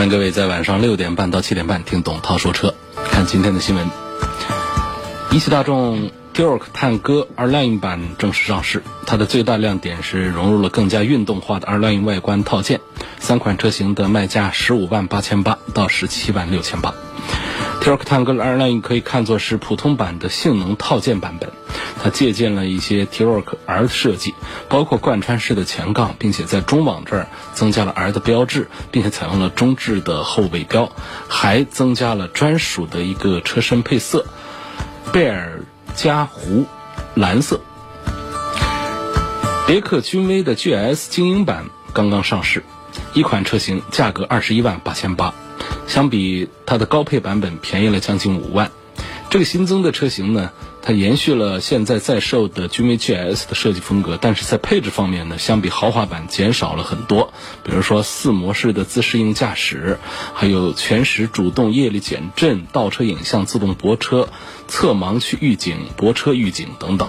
欢迎各位在晚上六点半到七点半听董涛说车，看今天的新闻。一汽大众 Dior 探歌 R-Line 版正式上市，它的最大亮点是融入了更加运动化的 R-Line 外观套件，三款车型的卖价十五万八千八到十七万六千八。T-Roc 探歌 R-Line 可以看作是普通版的性能套件版本，它借鉴了一些 T-Roc R 的设计，包括贯穿式的前杠，并且在中网这儿增加了 R 的标志，并且采用了中置的后尾标，还增加了专属的一个车身配色——贝尔加湖蓝色。别克君威的 GS 精英版刚刚上市，一款车型价格二十一万八千八。相比它的高配版本便宜了将近五万，这个新增的车型呢，它延续了现在在售的君威 GS 的设计风格，但是在配置方面呢，相比豪华版减少了很多。比如说四模式的自适应驾驶，还有全时主动液力减震、倒车影像、自动泊车、侧盲区预警、泊车预警等等。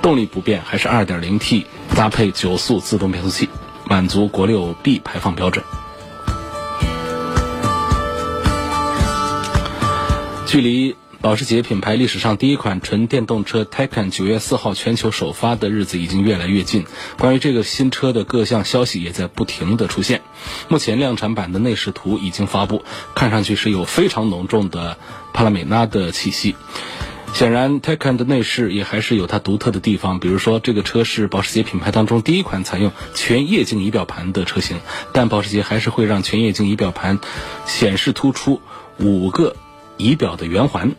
动力不变，还是 2.0T 搭配九速自动变速器，满足国六 B 排放标准。距离保时捷品牌历史上第一款纯电动车 Taycan 九月四号全球首发的日子已经越来越近。关于这个新车的各项消息也在不停的出现。目前量产版的内饰图已经发布，看上去是有非常浓重的帕拉梅拉的气息。显然，Taycan 的内饰也还是有它独特的地方，比如说这个车是保时捷品牌当中第一款采用全液晶仪表盘的车型，但保时捷还是会让全液晶仪表盘显示突出五个。仪表的圆环，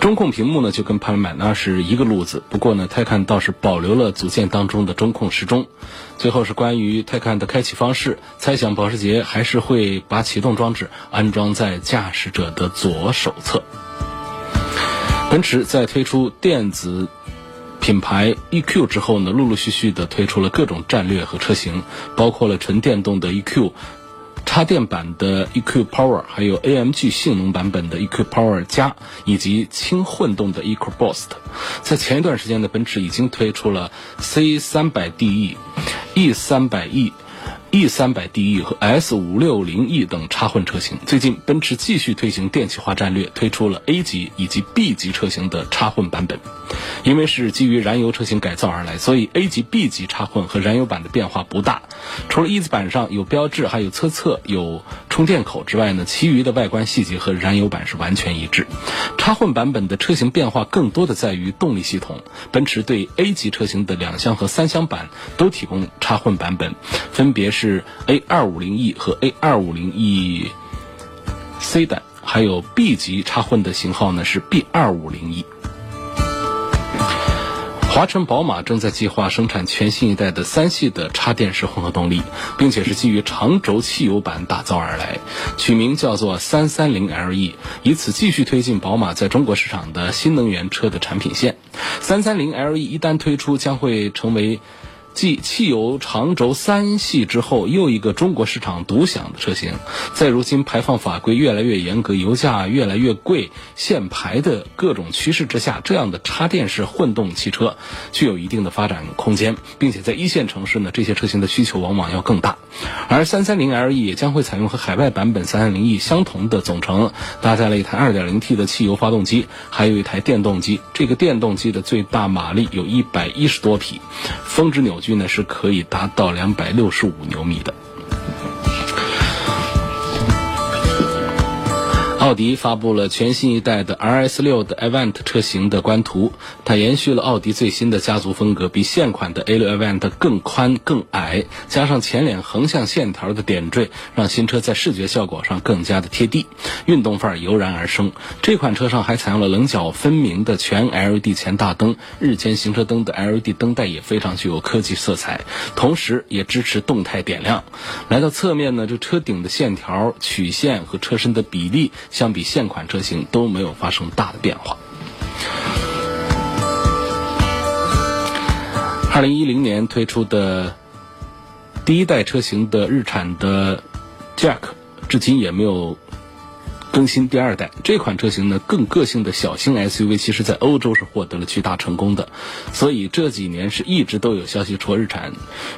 中控屏幕呢就跟帕拉梅拉是一个路子，不过呢，泰看倒是保留了组件当中的中控时钟。最后是关于泰看的开启方式，猜想保时捷还是会把启动装置安装在驾驶者的左手侧。奔驰在推出电子品牌 EQ 之后呢，陆陆续续的推出了各种战略和车型，包括了纯电动的 EQ。插电版的 EQ Power，还有 AMG 性能版本的 EQ Power 加，以及轻混动的 EQ Boost。在前一段时间呢，奔驰已经推出了 C 三百 DE、E 三百 E。E 三百 DE 和 S 五六零 E 等插混车型，最近奔驰继续推行电气化战略，推出了 A 级以及 B 级车型的插混版本。因为是基于燃油车型改造而来，所以 A 级、B 级插混和燃油版的变化不大。除了一字板上有标志，还有车侧有充电口之外呢，其余的外观细节和燃油版是完全一致。插混版本的车型变化更多的在于动力系统。奔驰对 A 级车型的两厢和三厢版都提供插混版本，分别是。是 A 二五零 E 和 A 二五零 E C 版，还有 B 级插混的型号呢是 B 二五零 E。华晨宝马正在计划生产全新一代的三系的插电式混合动力，并且是基于长轴汽油版打造而来，取名叫做三三零 LE，以此继续推进宝马在中国市场的新能源车的产品线。三三零 LE 一旦推出，将会成为。继汽油长轴三系之后，又一个中国市场独享的车型。在如今排放法规越来越严格、油价越来越贵、限牌的各种趋势之下，这样的插电式混动汽车具有一定的发展空间，并且在一线城市呢，这些车型的需求往往要更大。而三三零 LE 也将会采用和海外版本三三零 E 相同的总成，搭载了一台二点零 T 的汽油发动机，还有一台电动机。这个电动机的最大马力有一百一十多匹，峰值扭。矩呢是可以达到两百六十五牛米的。奥迪发布了全新一代的 RS 六的 Avant 车型的官图，它延续了奥迪最新的家族风格，比现款的 A 六 Avant 更宽更矮，加上前脸横向线条的点缀，让新车在视觉效果上更加的贴地，运动范儿油然而生。这款车上还采用了棱角分明的全 LED 前大灯，日间行车灯的 LED 灯带也非常具有科技色彩，同时也支持动态点亮。来到侧面呢，这车顶的线条曲线和车身的比例。相比现款车型都没有发生大的变化。二零一零年推出的第一代车型的日产的 Jack，至今也没有更新第二代。这款车型呢，更个性的小型 SUV，其实在欧洲是获得了巨大成功的。所以这几年是一直都有消息说日产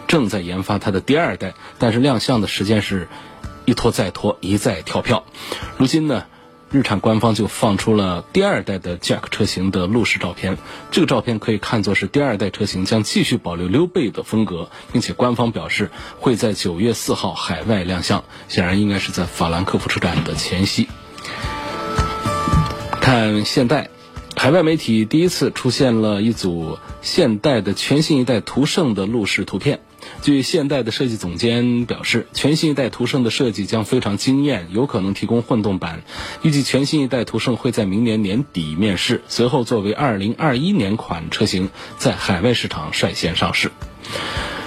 正在研发它的第二代，但是亮相的时间是。一拖再拖，一再跳票。如今呢，日产官方就放出了第二代的 Jack 车型的路试照片。这个照片可以看作是第二代车型将继续保留溜背的风格，并且官方表示会在九月四号海外亮相，显然应该是在法兰克福车展的前夕。看现代，海外媒体第一次出现了一组现代的全新一代途胜的路试图片。据现代的设计总监表示，全新一代途胜的设计将非常惊艳，有可能提供混动版。预计全新一代途胜会在明年年底面世，随后作为2021年款车型在海外市场率先上市。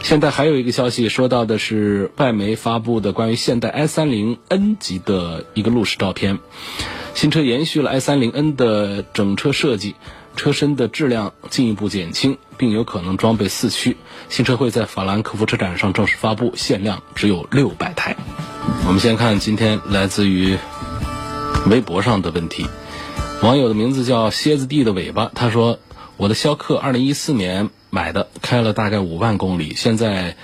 现在还有一个消息说到的是外媒发布的关于现代 i30N 级的一个路试照片，新车延续了 i30N 的整车设计。车身的质量进一步减轻，并有可能装备四驱。新车会在法兰克福车展上正式发布，限量只有六百台。我们先看今天来自于微博上的问题，网友的名字叫蝎子地的尾巴，他说：“我的逍客二零一四年买的，开了大概五万公里，现在。”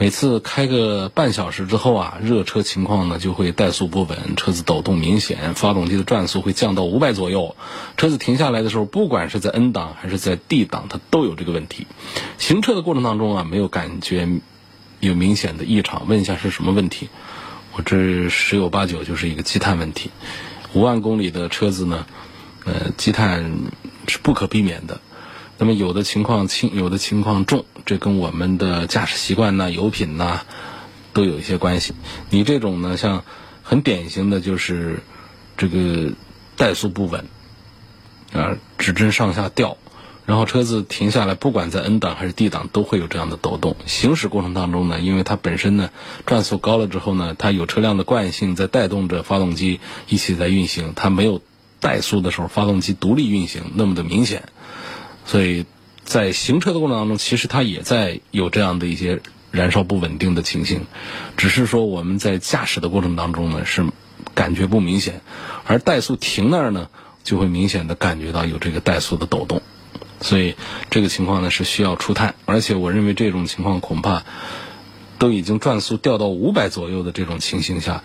每次开个半小时之后啊，热车情况呢就会怠速不稳，车子抖动明显，发动机的转速会降到五百左右。车子停下来的时候，不管是在 N 档还是在 D 档，它都有这个问题。行车的过程当中啊，没有感觉有明显的异常。问一下是什么问题？我这十有八九就是一个积碳问题。五万公里的车子呢，呃，积碳是不可避免的。那么有的情况轻，有的情况重，这跟我们的驾驶习惯呐、油品呐，都有一些关系。你这种呢，像很典型的就是这个怠速不稳，啊，指针上下掉，然后车子停下来，不管在 N 档还是 D 档，都会有这样的抖动。行驶过程当中呢，因为它本身呢转速高了之后呢，它有车辆的惯性在带动着发动机一起在运行，它没有怠速的时候，发动机独立运行那么的明显。所以，在行车的过程当中，其实它也在有这样的一些燃烧不稳定的情形，只是说我们在驾驶的过程当中呢是感觉不明显，而怠速停那儿呢就会明显的感觉到有这个怠速的抖动，所以这个情况呢是需要除碳，而且我认为这种情况恐怕都已经转速掉到五百左右的这种情形下，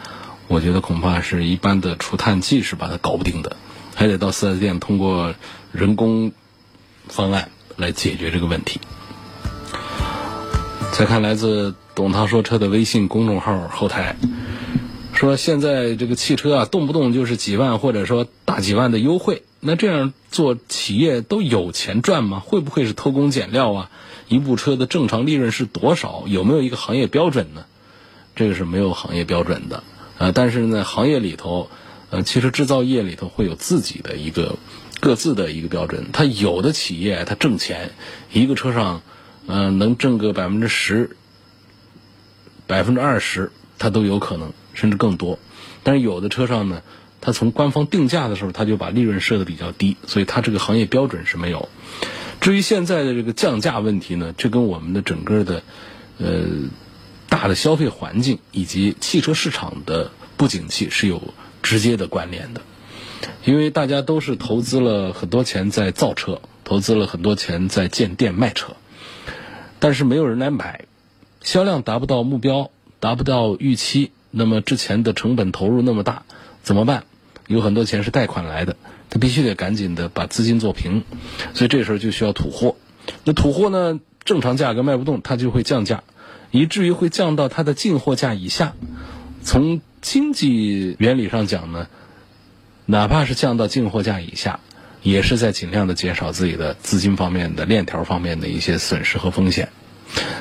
我觉得恐怕是一般的除碳剂是把它搞不定的，还得到四 S 店通过人工。方案来解决这个问题。再看来自“董涛说车”的微信公众号后台，说现在这个汽车啊，动不动就是几万或者说大几万的优惠，那这样做企业都有钱赚吗？会不会是偷工减料啊？一部车的正常利润是多少？有没有一个行业标准呢？这个是没有行业标准的啊。但是呢，行业里头，呃，汽车制造业里头会有自己的一个。各自的一个标准，它有的企业它挣钱，一个车上，嗯，能挣个百分之十、百分之二十，它都有可能，甚至更多。但是有的车上呢，它从官方定价的时候，它就把利润设的比较低，所以它这个行业标准是没有。至于现在的这个降价问题呢，这跟我们的整个的，呃，大的消费环境以及汽车市场的不景气是有直接的关联的。因为大家都是投资了很多钱在造车，投资了很多钱在建店卖车，但是没有人来买，销量达不到目标，达不到预期，那么之前的成本投入那么大，怎么办？有很多钱是贷款来的，他必须得赶紧的把资金做平，所以这时候就需要土货。那土货呢，正常价格卖不动，它就会降价，以至于会降到它的进货价以下。从经济原理上讲呢？哪怕是降到进货价以下，也是在尽量的减少自己的资金方面的链条方面的一些损失和风险。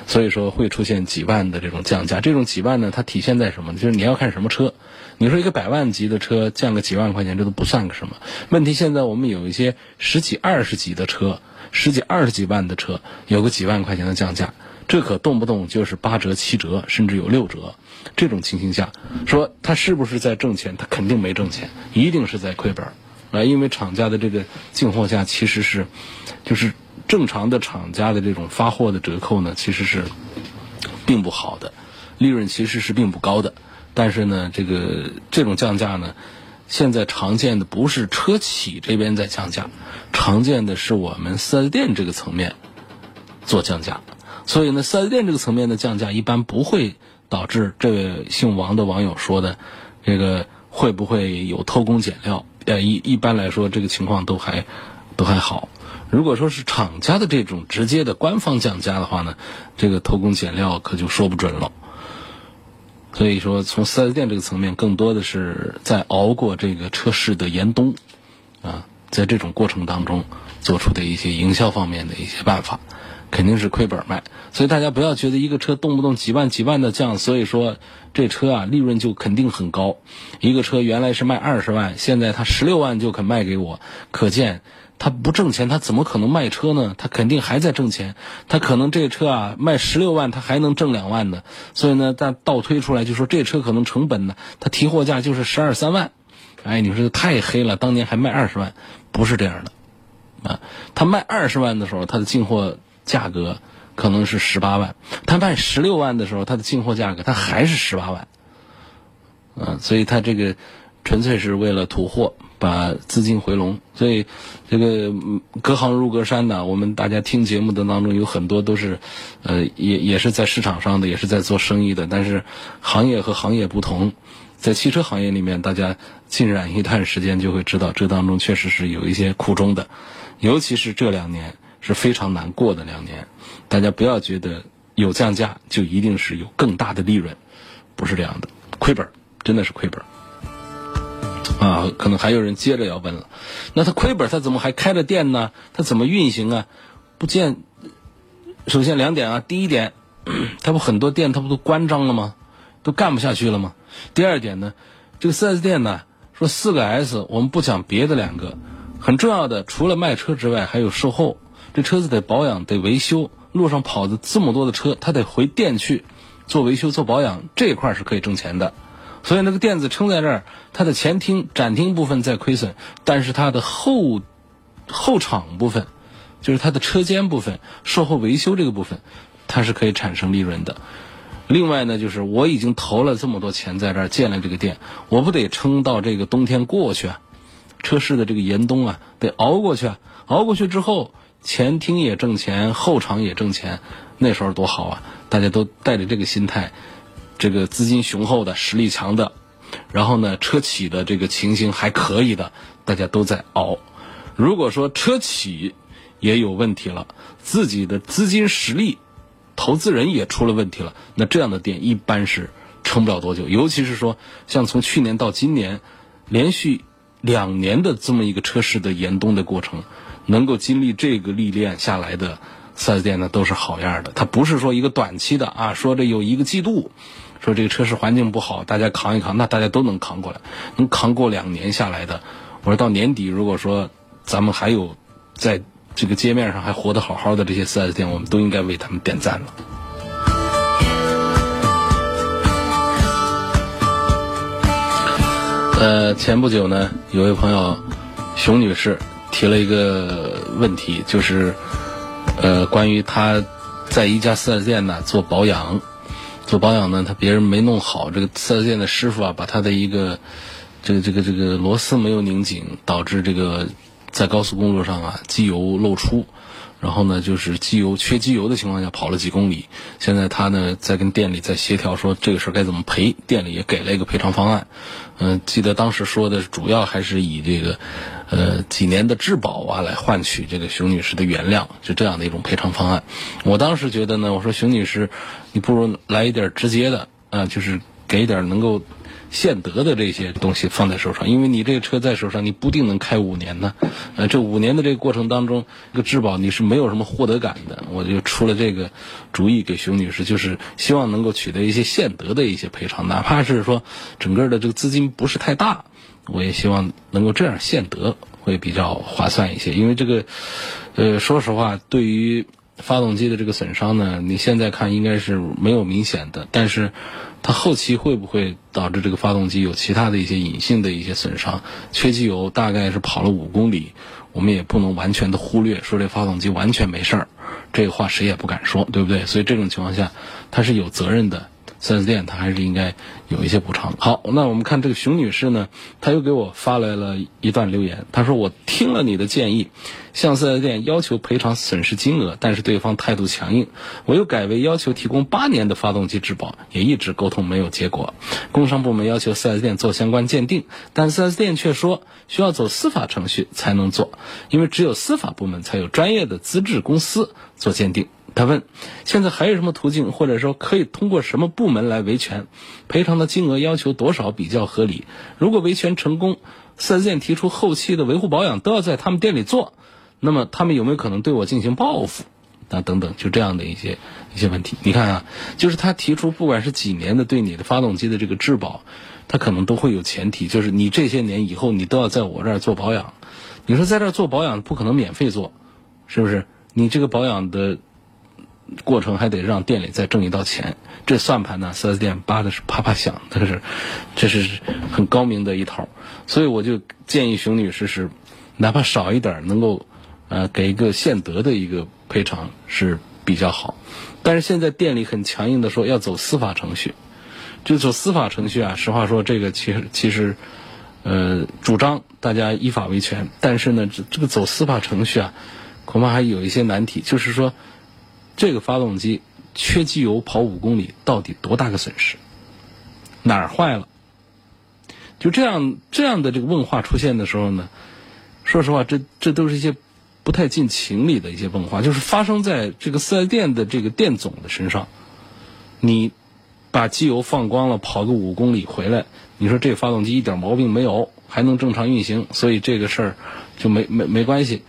所以说会出现几万的这种降价，这种几万呢，它体现在什么？就是你要看什么车。你说一个百万级的车降个几万块钱，这都不算个什么。问题现在我们有一些十几、二十几的车，十几、二十几万的车，有个几万块钱的降价，这可动不动就是八折、七折，甚至有六折。这种情形下，说他是不是在挣钱？他肯定没挣钱，一定是在亏本儿啊！因为厂家的这个进货价其实是，就是正常的厂家的这种发货的折扣呢，其实是并不好的，利润其实是并不高的。但是呢，这个这种降价呢，现在常见的不是车企这边在降价，常见的是我们四 S 店这个层面做降价。所以呢，四 S 店这个层面的降价一般不会导致这位姓王的网友说的这个会不会有偷工减料？呃，一一般来说，这个情况都还都还好。如果说是厂家的这种直接的官方降价的话呢，这个偷工减料可就说不准了。所以说，从四 S 店这个层面，更多的是在熬过这个车市的严冬，啊，在这种过程当中做出的一些营销方面的一些办法，肯定是亏本卖。所以大家不要觉得一个车动不动几万几万的降，所以说这车啊利润就肯定很高。一个车原来是卖二十万，现在他十六万就肯卖给我，可见。他不挣钱，他怎么可能卖车呢？他肯定还在挣钱。他可能这车啊卖十六万，他还能挣两万呢。所以呢，但倒推出来就说这车可能成本呢，他提货价就是十二三万。哎，你说太黑了，当年还卖二十万，不是这样的啊。他卖二十万的时候，他的进货价格可能是十八万；他卖十六万的时候，他的进货价格他还是十八万。啊，所以他这个纯粹是为了图货。把资金回笼，所以这个隔行如隔山的。我们大家听节目的当中有很多都是，呃，也也是在市场上的，也是在做生意的。但是行业和行业不同，在汽车行业里面，大家浸染一段时间就会知道，这当中确实是有一些苦衷的。尤其是这两年是非常难过的两年，大家不要觉得有降价就一定是有更大的利润，不是这样的，亏本真的是亏本。啊，可能还有人接着要问了，那他亏本，他怎么还开着店呢？他怎么运行啊？不见，首先两点啊，第一点，他不很多店他不都关张了吗？都干不下去了吗？第二点呢，这个四 S 店呢，说四个 S，我们不讲别的两个，很重要的，除了卖车之外，还有售后，这车子得保养得维修，路上跑的这么多的车，他得回店去做维修做保养，这一块是可以挣钱的。所以那个店子撑在这儿，它的前厅、展厅部分在亏损，但是它的后后场部分，就是它的车间部分、售后维修这个部分，它是可以产生利润的。另外呢，就是我已经投了这么多钱在这儿建了这个店，我不得撑到这个冬天过去啊？车市的这个严冬啊，得熬过去啊！熬过去之后，前厅也挣钱，后场也挣钱，那时候多好啊！大家都带着这个心态。这个资金雄厚的、实力强的，然后呢，车企的这个情形还可以的，大家都在熬。如果说车企也有问题了，自己的资金实力、投资人也出了问题了，那这样的店一般是撑不了多久。尤其是说，像从去年到今年，连续两年的这么一个车市的严冬的过程，能够经历这个历练下来的四 S 店呢，都是好样的。它不是说一个短期的啊，说这有一个季度。说这个车市环境不好，大家扛一扛，那大家都能扛过来，能扛过两年下来的。我说到年底，如果说咱们还有在这个街面上还活得好好的这些四 S 店，我们都应该为他们点赞了。呃，前不久呢，有位朋友熊女士提了一个问题，就是呃，关于他在一家四 S 店呢做保养。做保养呢，他别人没弄好，这个四 S 店的师傅啊，把他的一个这个这个这个螺丝没有拧紧，导致这个在高速公路上啊机油漏出，然后呢就是机油缺机油的情况下跑了几公里，现在他呢在跟店里在协调说这个事儿该怎么赔，店里也给了一个赔偿方案，嗯，记得当时说的主要还是以这个。呃，几年的质保啊，来换取这个熊女士的原谅，就这样的一种赔偿方案。我当时觉得呢，我说熊女士，你不如来一点直接的啊，就是给一点能够现得的这些东西放在手上，因为你这个车在手上，你不定能开五年呢。呃，这五年的这个过程当中，这个质保你是没有什么获得感的。我就出了这个主意给熊女士，就是希望能够取得一些现得的一些赔偿，哪怕是说整个的这个资金不是太大，我也希望能够这样现得会比较划算一些。因为这个，呃，说实话，对于发动机的这个损伤呢，你现在看应该是没有明显的，但是它后期会不会导致这个发动机有其他的一些隐性的一些损伤？缺机油大概是跑了五公里，我们也不能完全的忽略，说这发动机完全没事儿，这个话谁也不敢说，对不对？所以这种情况下，它是有责任的。4S 店它还是应该有一些补偿。好，那我们看这个熊女士呢，她又给我发来了一段留言。她说：“我听了你的建议，向 4S 店要求赔偿损失金额，但是对方态度强硬。我又改为要求提供八年的发动机质保，也一直沟通没有结果。工商部门要求 4S 店做相关鉴定，但 4S 店却说需要走司法程序才能做，因为只有司法部门才有专业的资质公司做鉴定。”他问：“现在还有什么途径，或者说可以通过什么部门来维权？赔偿的金额要求多少比较合理？如果维权成功，4S 店提出后期的维护保养都要在他们店里做，那么他们有没有可能对我进行报复？啊，等等，就这样的一些一些问题。你看啊，就是他提出不管是几年的对你的发动机的这个质保，他可能都会有前提，就是你这些年以后你都要在我这儿做保养。你说在这儿做保养不可能免费做，是不是？你这个保养的。”过程还得让店里再挣一道钱，这算盘呢，4S 店扒的是啪啪响，这是，这是很高明的一套。所以我就建议熊女士是，哪怕少一点，能够呃给一个现得的一个赔偿是比较好。但是现在店里很强硬的说要走司法程序，就走司法程序啊。实话说，这个其实其实呃主张大家依法维权，但是呢，这这个走司法程序啊，恐怕还有一些难题，就是说。这个发动机缺机油跑五公里，到底多大个损失？哪儿坏了？就这样这样的这个问话出现的时候呢，说实话，这这都是一些不太近情理的一些问话，就是发生在这个四 S 店的这个店总的身上。你把机油放光了，跑个五公里回来，你说这发动机一点毛病没有，还能正常运行，所以这个事儿就没没没关系。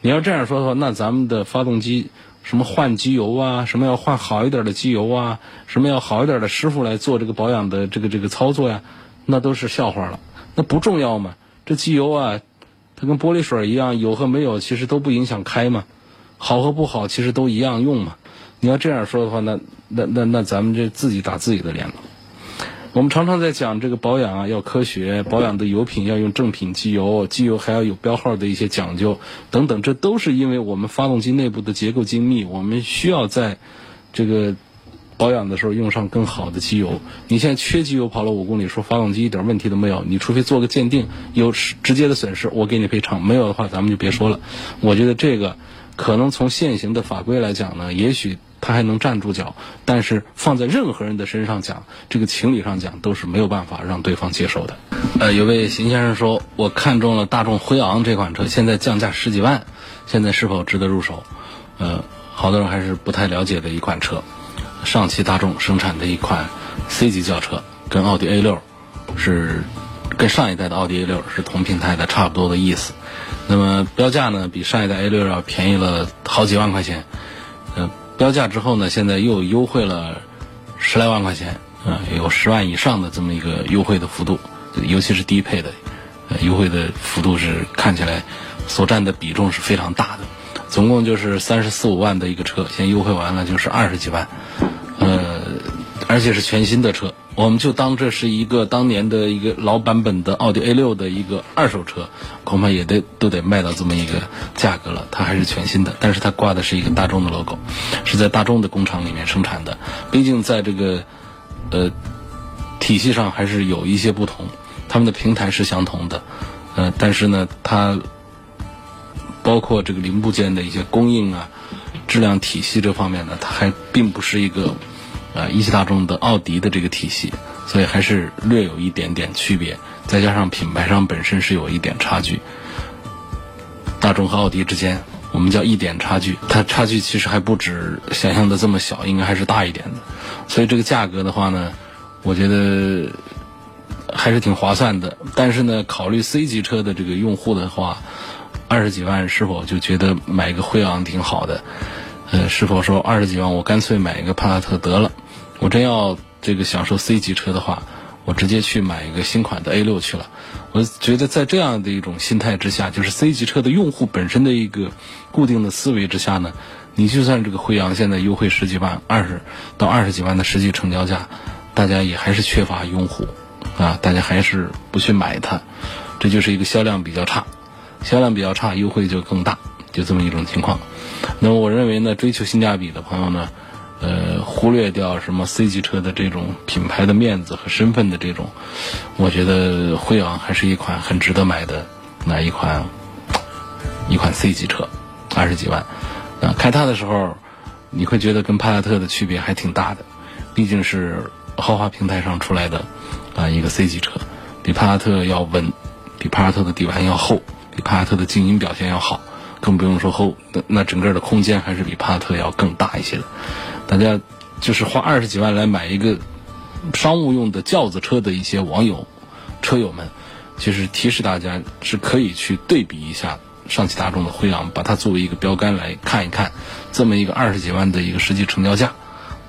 你要这样说的话，那咱们的发动机。什么换机油啊？什么要换好一点的机油啊？什么要好一点的师傅来做这个保养的这个这个操作呀？那都是笑话了。那不重要嘛？这机油啊，它跟玻璃水一样，有和没有其实都不影响开嘛。好和不好其实都一样用嘛。你要这样说的话，那那那那咱们这自己打自己的脸了。我们常常在讲这个保养啊，要科学，保养的油品要用正品机油，机油还要有标号的一些讲究等等，这都是因为我们发动机内部的结构精密，我们需要在这个保养的时候用上更好的机油。你现在缺机油跑了五公里，说发动机一点问题都没有，你除非做个鉴定，有直接的损失，我给你赔偿；没有的话，咱们就别说了。我觉得这个可能从现行的法规来讲呢，也许。他还能站住脚，但是放在任何人的身上讲，这个情理上讲都是没有办法让对方接受的。呃，有位邢先生说，我看中了大众辉昂这款车，现在降价十几万，现在是否值得入手？呃，好多人还是不太了解的一款车，上汽大众生产的一款 C 级轿车，跟奥迪 A 六是跟上一代的奥迪 A 六是同平台的，差不多的意思。那么标价呢，比上一代 A 六要便宜了好几万块钱，呃。标价之后呢，现在又优惠了十来万块钱，啊，有十万以上的这么一个优惠的幅度，尤其是低配的，优惠的幅度是看起来所占的比重是非常大的，总共就是三十四五万的一个车，现在优惠完了就是二十几万，呃，而且是全新的车。我们就当这是一个当年的一个老版本的奥迪 A 六的一个二手车，恐怕也得都得卖到这么一个价格了。它还是全新的，但是它挂的是一个大众的 logo，是在大众的工厂里面生产的。毕竟在这个呃体系上还是有一些不同，他们的平台是相同的，呃，但是呢，它包括这个零部件的一些供应啊、质量体系这方面呢，它还并不是一个。啊，一汽大众的奥迪的这个体系，所以还是略有一点点区别，再加上品牌上本身是有一点差距。大众和奥迪之间，我们叫一点差距，它差距其实还不止想象的这么小，应该还是大一点的。所以这个价格的话呢，我觉得还是挺划算的。但是呢，考虑 C 级车的这个用户的话，二十几万是否就觉得买一个辉昂挺好的？呃，是否说二十几万我干脆买一个帕萨特得了？我真要这个享受 C 级车的话，我直接去买一个新款的 A 六去了。我觉得在这样的一种心态之下，就是 C 级车的用户本身的一个固定的思维之下呢，你就算这个辉昂现在优惠十几万、二十到二十几万的实际成交价，大家也还是缺乏用户啊，大家还是不去买它，这就是一个销量比较差，销量比较差，优惠就更大，就这么一种情况。那么我认为呢，追求性价比的朋友呢。呃，忽略掉什么 C 级车的这种品牌的面子和身份的这种，我觉得辉昂还是一款很值得买的那一款一款 C 级车，二十几万。啊，开它的时候，你会觉得跟帕萨特的区别还挺大的，毕竟是豪华平台上出来的啊一个 C 级车，比帕萨特要稳，比帕萨特的底盘要厚，比帕萨特的静音表现要好，更不用说厚，那那整个的空间还是比帕萨特要更大一些的。大家就是花二十几万来买一个商务用的轿子车的一些网友、车友们，其实提示大家是可以去对比一下上汽大众的辉昂，把它作为一个标杆来看一看，这么一个二十几万的一个实际成交价，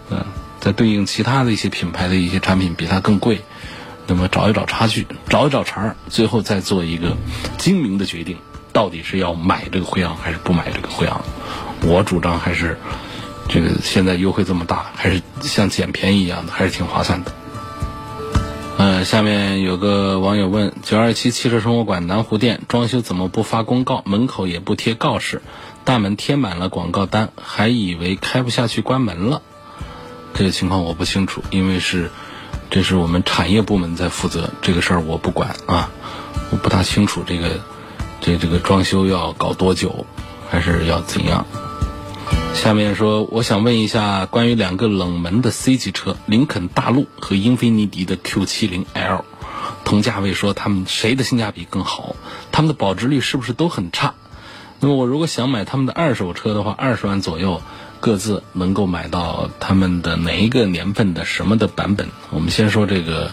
嗯，再对应其他的一些品牌的一些产品比它更贵，那么找一找差距，找一找茬儿，最后再做一个精明的决定，到底是要买这个辉昂还是不买这个辉昂？我主张还是。这个现在优惠这么大，还是像捡便宜一样的，还是挺划算的。呃，下面有个网友问：九二七汽车生活馆南湖店装修怎么不发公告？门口也不贴告示，大门贴满了广告单，还以为开不下去关门了。这个情况我不清楚，因为是这是我们产业部门在负责这个事儿，我不管啊，我不大清楚这个这这个装修要搞多久，还是要怎样。下面说，我想问一下关于两个冷门的 C 级车，林肯大陆和英菲尼迪的 Q70L，同价位，说他们谁的性价比更好？他们的保值率是不是都很差？那么我如果想买他们的二手车的话，二十万左右，各自能够买到他们的哪一个年份的什么的版本？我们先说这个，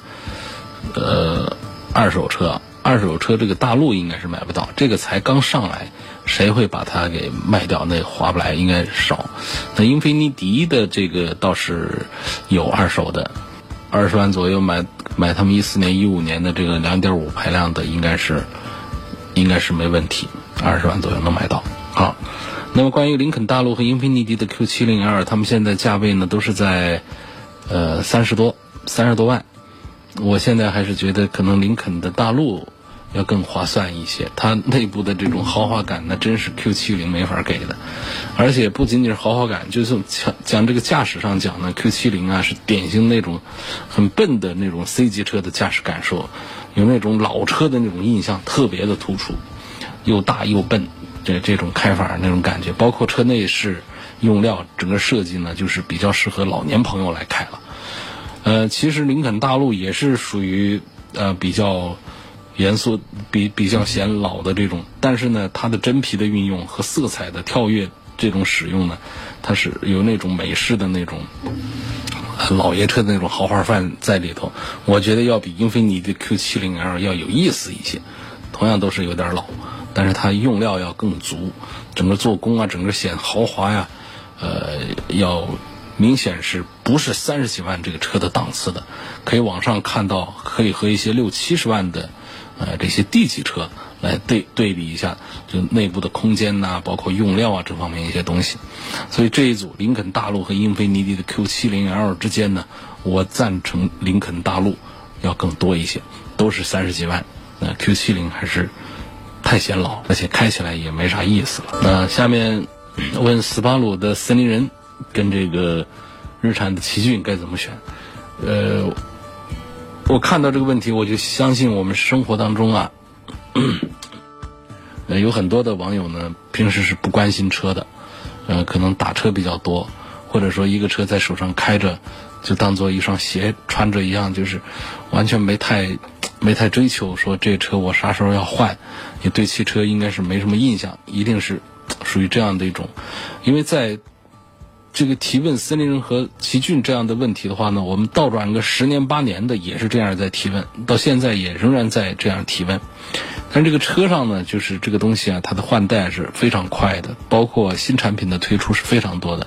呃，二手车，二手车这个大陆应该是买不到，这个才刚上来。谁会把它给卖掉？那划不来，应该少。那英菲尼迪的这个倒是有二手的，二十万左右买买他们一四年、一五年的这个两点五排量的，应该是应该是没问题，二十万左右能买到。好，那么关于林肯大陆和英菲尼迪的 Q 七零 L，他们现在价位呢都是在呃三十多、三十多万。我现在还是觉得可能林肯的大陆。要更划算一些，它内部的这种豪华感，那真是 Q70 没法给的。而且不仅仅是豪华感，就是讲讲这个驾驶上讲呢，Q70 啊是典型那种很笨的那种 C 级车的驾驶感受，有那种老车的那种印象特别的突出，又大又笨，这这种开法那种感觉，包括车内饰用料整个设计呢，就是比较适合老年朋友来开了。呃，其实林肯大陆也是属于呃比较。元素比比较显老的这种，但是呢，它的真皮的运用和色彩的跳跃这种使用呢，它是有那种美式的那种老爷车的那种豪华范在里头。我觉得要比英菲尼迪 Q70L 要有意思一些。同样都是有点老，但是它用料要更足，整个做工啊，整个显豪华呀，呃，要明显是不是三十几万这个车的档次的？可以网上看到，可以和一些六七十万的。呃，这些 D 级车来对对比一下，就内部的空间呐，包括用料啊这方面一些东西。所以这一组林肯大陆和英菲尼迪的 Q70L 之间呢，我赞成林肯大陆要更多一些，都是三十几万。那 Q70 还是太显老，而且开起来也没啥意思了。那下面问斯巴鲁的森林人跟这个日产的奇骏该怎么选？呃。我看到这个问题，我就相信我们生活当中啊，呃，有很多的网友呢，平时是不关心车的，呃，可能打车比较多，或者说一个车在手上开着，就当做一双鞋穿着一样，就是完全没太没太追求，说这车我啥时候要换，也对汽车应该是没什么印象，一定是属于这样的一种，因为在这个提问森林人和奇骏这样的问题的话呢，我们倒转个十年八年的也是这样在提问，到现在也仍然在这样提问。但这个车上呢，就是这个东西啊，它的换代是非常快的，包括新产品的推出是非常多的。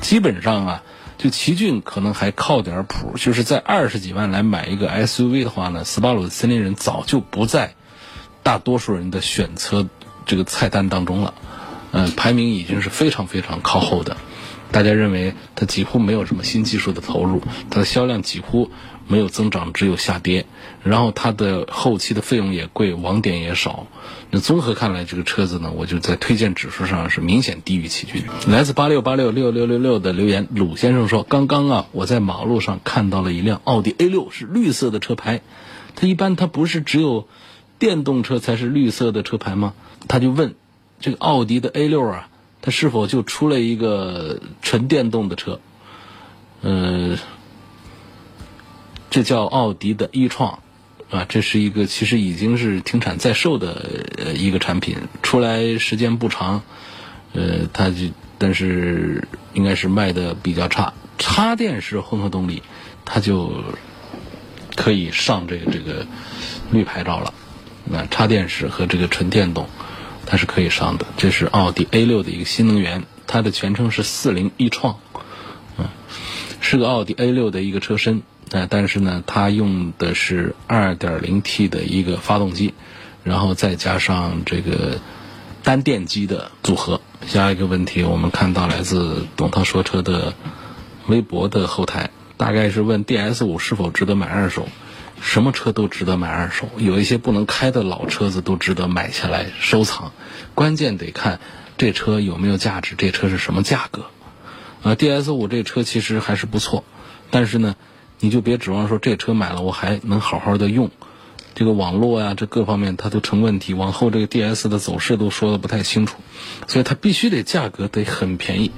基本上啊，就奇骏可能还靠点谱，就是在二十几万来买一个 SUV 的话呢，斯巴鲁的森林人早就不在大多数人的选车这个菜单当中了，嗯，排名已经是非常非常靠后的。大家认为它几乎没有什么新技术的投入，它的销量几乎。没有增长，只有下跌，然后它的后期的费用也贵，网点也少。那综合看来，这个车子呢，我就在推荐指数上是明显低于奇骏。来自八六八六六六六六的留言，鲁先生说：“刚刚啊，我在马路上看到了一辆奥迪 A 六，是绿色的车牌。它一般它不是只有电动车才是绿色的车牌吗？他就问这个奥迪的 A 六啊，它是否就出了一个纯电动的车？嗯。”这叫奥迪的 e 创，啊，这是一个其实已经是停产在售的一个产品，出来时间不长，呃，它就但是应该是卖的比较差。插电式混合动力，它就可以上这个这个绿牌照了。那插电式和这个纯电动，它是可以上的。这是奥迪 A 六的一个新能源，它的全称是四零 e 创，嗯，是个奥迪 A 六的一个车身。呃，但是呢，它用的是 2.0T 的一个发动机，然后再加上这个单电机的组合。下一个问题，我们看到来自董涛说车的微博的后台，大概是问 DS5 是否值得买二手？什么车都值得买二手，有一些不能开的老车子都值得买下来收藏。关键得看这车有没有价值，这车是什么价格。啊，DS5 这车其实还是不错，但是呢。你就别指望说这车买了我还能好好的用，这个网络呀，这各方面它都成问题。往后这个 DS 的走势都说的不太清楚，所以它必须得价格得很便宜，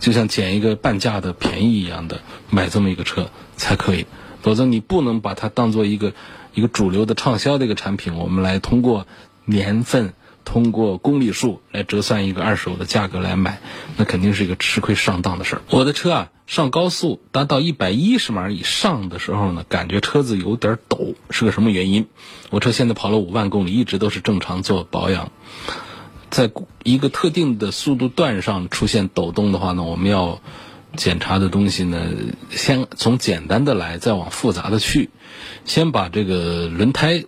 就像捡一个半价的便宜一样的买这么一个车才可以，否则你不能把它当做一个一个主流的畅销的一个产品。我们来通过年份。通过公里数来折算一个二手的价格来买，那肯定是一个吃亏上当的事儿。我的车啊，上高速达到一百一十码以上的时候呢，感觉车子有点抖，是个什么原因？我车现在跑了五万公里，一直都是正常做保养。在一个特定的速度段上出现抖动的话呢，我们要检查的东西呢，先从简单的来，再往复杂的去。先把这个轮胎。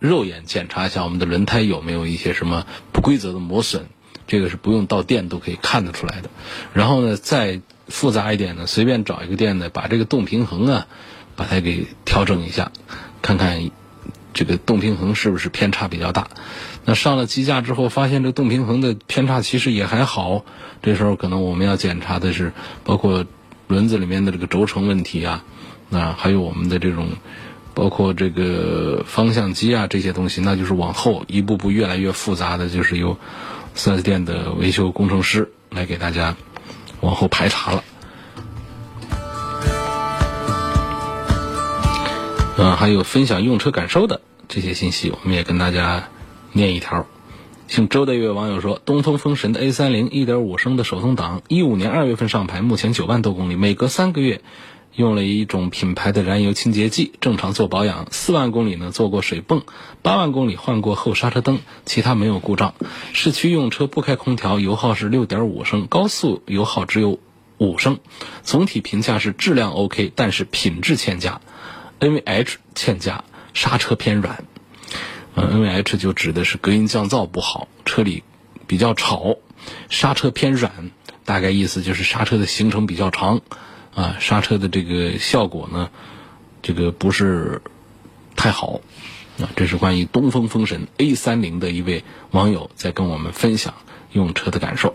肉眼检查一下我们的轮胎有没有一些什么不规则的磨损，这个是不用到店都可以看得出来的。然后呢，再复杂一点呢，随便找一个店呢，把这个动平衡啊，把它给调整一下，看看这个动平衡是不是偏差比较大。那上了机架之后，发现这动平衡的偏差其实也还好，这时候可能我们要检查的是包括轮子里面的这个轴承问题啊，那还有我们的这种。包括这个方向机啊这些东西，那就是往后一步步越来越复杂的，就是由四 S 店的维修工程师来给大家往后排查了。嗯，还有分享用车感受的这些信息，我们也跟大家念一条。姓周的一位网友说：“东风风神的 A 三零1.5升的手动挡，一五年二月份上牌，目前九万多公里，每隔三个月。”用了一种品牌的燃油清洁剂，正常做保养。四万公里呢做过水泵，八万公里换过后刹车灯，其他没有故障。市区用车不开空调，油耗是六点五升，高速油耗只有五升。总体评价是质量 OK，但是品质欠佳，NVH 欠佳，刹车偏软。呃，NVH 就指的是隔音降噪不好，车里比较吵。刹车偏软，大概意思就是刹车的行程比较长。啊，刹车的这个效果呢，这个不是太好啊。这是关于东风风神 A 三零的一位网友在跟我们分享用车的感受。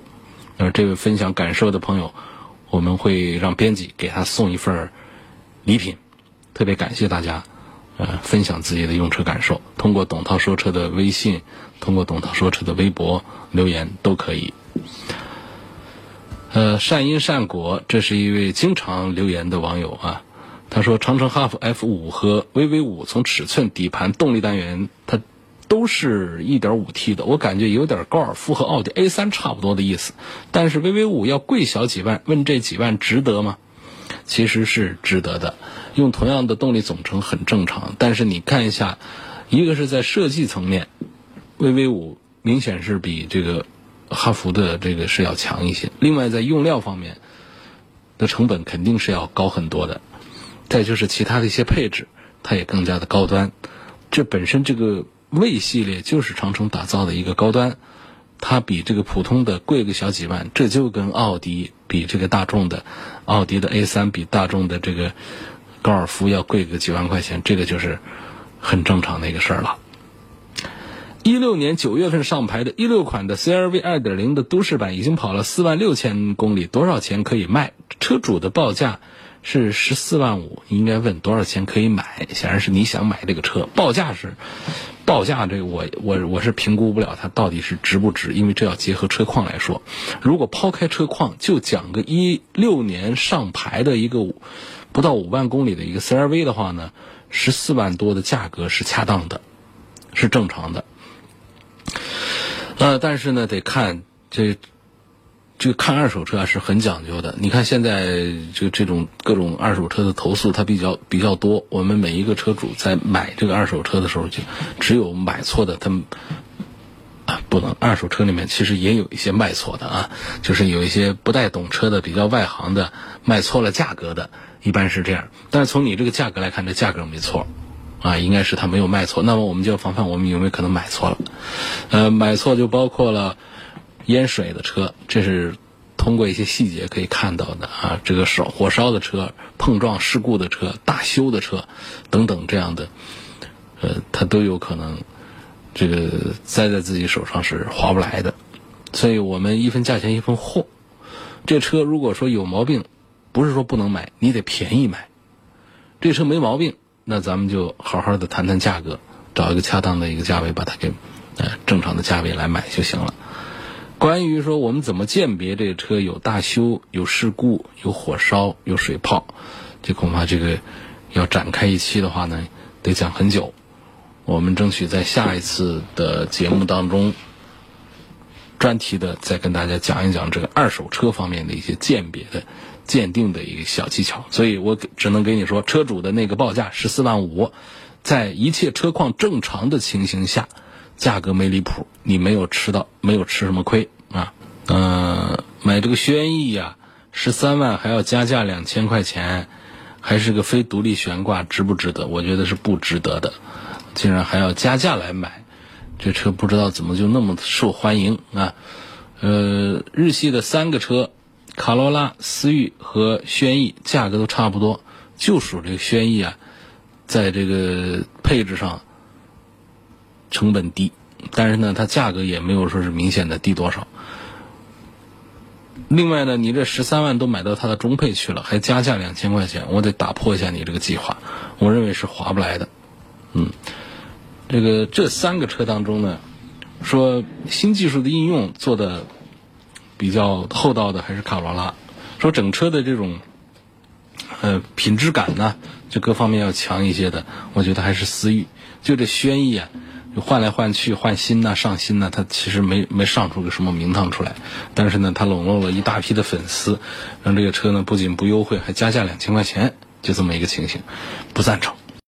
那这位分享感受的朋友，我们会让编辑给他送一份礼品。特别感谢大家，呃，分享自己的用车感受，通过董涛说车的微信，通过董涛说车的微博留言都可以。呃，善因善果，这是一位经常留言的网友啊。他说，长城哈弗 F 五和 VV 五从尺寸、底盘、动力单元，它都是一点五 T 的，我感觉有点高尔夫和奥迪 A 三差不多的意思。但是 VV 五要贵小几万，问这几万值得吗？其实是值得的，用同样的动力总成很正常。但是你看一下，一个是在设计层面，VV 五明显是比这个哈弗的这个是要强一些。另外在用料方面的成本肯定是要高很多的。再就是其他的一些配置，它也更加的高端。这本身这个魏系列就是长城打造的一个高端，它比这个普通的贵个小几万，这就跟奥迪比这个大众的奥迪的 A 三比大众的这个高尔夫要贵个几万块钱，这个就是很正常的一个事儿了。一六年九月份上牌的一六款的 CRV 二点零的都市版已经跑了四万六千公里，多少钱可以卖？车主的报价。是十四万五，应该问多少钱可以买？显然是你想买这个车，报价是报价，这个我我我是评估不了它到底是值不值，因为这要结合车况来说。如果抛开车况，就讲个一六年上牌的一个不到五万公里的一个 CRV 的话呢，十四万多的价格是恰当的，是正常的。呃，但是呢，得看这。这个看二手车啊是很讲究的。你看现在这这种各种二手车的投诉，它比较比较多。我们每一个车主在买这个二手车的时候，就只有买错的，他们啊不能。二手车里面其实也有一些卖错的啊，就是有一些不太懂车的、比较外行的卖错了价格的，一般是这样。但是从你这个价格来看，这价格没错啊，应该是他没有卖错。那么我们就要防范，我们有没有可能买错了？呃，买错就包括了。淹水的车，这是通过一些细节可以看到的啊。这个烧火烧的车、碰撞事故的车、大修的车等等这样的，呃，它都有可能这个栽在自己手上是划不来的。所以我们一分价钱一分货。这车如果说有毛病，不是说不能买，你得便宜买。这车没毛病，那咱们就好好的谈谈价格，找一个恰当的一个价位，把它给呃正常的价位来买就行了。关于说我们怎么鉴别这个车有大修、有事故、有火烧、有水泡，这恐怕这个要展开一期的话呢，得讲很久。我们争取在下一次的节目当中，专题的再跟大家讲一讲这个二手车方面的一些鉴别的、鉴定的一个小技巧。所以我只能给你说，车主的那个报价十四万五，在一切车况正常的情形下。价格没离谱，你没有吃到，没有吃什么亏啊？嗯，买这个轩逸呀，十三万还要加价两千块钱，还是个非独立悬挂，值不值得？我觉得是不值得的，竟然还要加价来买，这车不知道怎么就那么受欢迎啊？呃，日系的三个车，卡罗拉、思域和轩逸，价格都差不多，就属这个轩逸啊，在这个配置上。成本低，但是呢，它价格也没有说是明显的低多少。另外呢，你这十三万都买到它的中配去了，还加价两千块钱，我得打破一下你这个计划，我认为是划不来的。嗯，这个这三个车当中呢，说新技术的应用做的比较厚道的还是卡罗拉，说整车的这种呃品质感呢，就各方面要强一些的，我觉得还是思域。就这轩逸啊。就换来换去换新呐上新呐，他其实没没上出个什么名堂出来，但是呢，他笼络了一大批的粉丝，让这个车呢不仅不优惠，还加价两千块钱，就这么一个情形，不赞成。